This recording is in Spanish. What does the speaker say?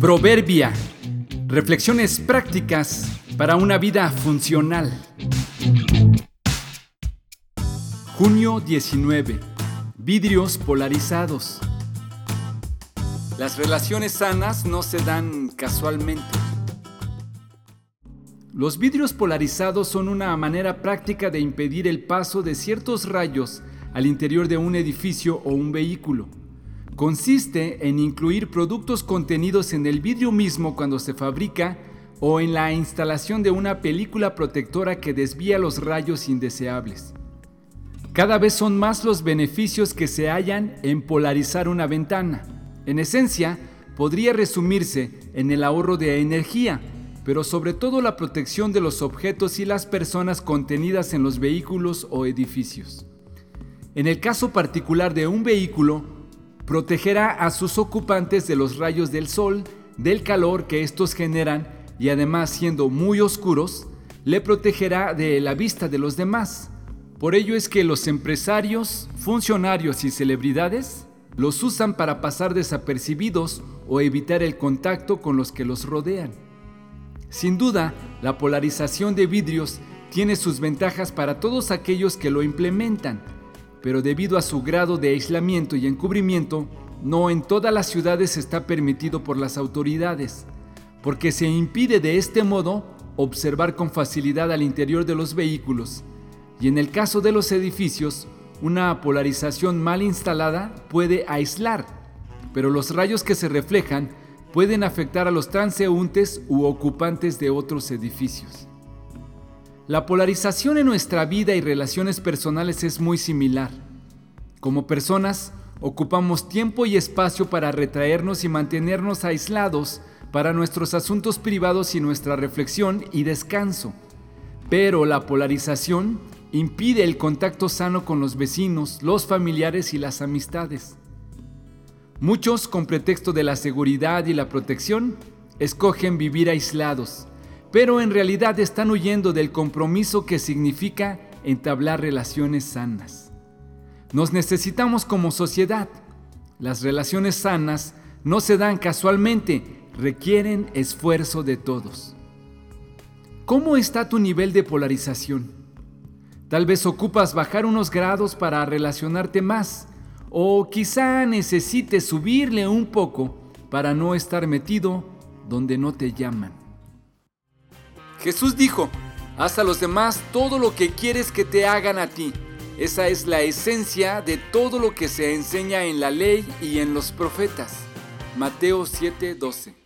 Proverbia. Reflexiones prácticas para una vida funcional. Junio 19. Vidrios polarizados. Las relaciones sanas no se dan casualmente. Los vidrios polarizados son una manera práctica de impedir el paso de ciertos rayos al interior de un edificio o un vehículo. Consiste en incluir productos contenidos en el vidrio mismo cuando se fabrica o en la instalación de una película protectora que desvía los rayos indeseables. Cada vez son más los beneficios que se hallan en polarizar una ventana. En esencia, podría resumirse en el ahorro de energía, pero sobre todo la protección de los objetos y las personas contenidas en los vehículos o edificios. En el caso particular de un vehículo, protegerá a sus ocupantes de los rayos del sol, del calor que estos generan y además siendo muy oscuros, le protegerá de la vista de los demás. Por ello es que los empresarios, funcionarios y celebridades los usan para pasar desapercibidos o evitar el contacto con los que los rodean. Sin duda, la polarización de vidrios tiene sus ventajas para todos aquellos que lo implementan, pero debido a su grado de aislamiento y encubrimiento, no en todas las ciudades está permitido por las autoridades, porque se impide de este modo observar con facilidad al interior de los vehículos, y en el caso de los edificios, una polarización mal instalada puede aislar, pero los rayos que se reflejan pueden afectar a los transeúntes u ocupantes de otros edificios. La polarización en nuestra vida y relaciones personales es muy similar. Como personas, ocupamos tiempo y espacio para retraernos y mantenernos aislados para nuestros asuntos privados y nuestra reflexión y descanso. Pero la polarización impide el contacto sano con los vecinos, los familiares y las amistades. Muchos, con pretexto de la seguridad y la protección, escogen vivir aislados, pero en realidad están huyendo del compromiso que significa entablar relaciones sanas. Nos necesitamos como sociedad. Las relaciones sanas no se dan casualmente, requieren esfuerzo de todos. ¿Cómo está tu nivel de polarización? Tal vez ocupas bajar unos grados para relacionarte más o quizá necesites subirle un poco para no estar metido donde no te llaman. Jesús dijo, haz a los demás todo lo que quieres que te hagan a ti. Esa es la esencia de todo lo que se enseña en la ley y en los profetas. Mateo 7:12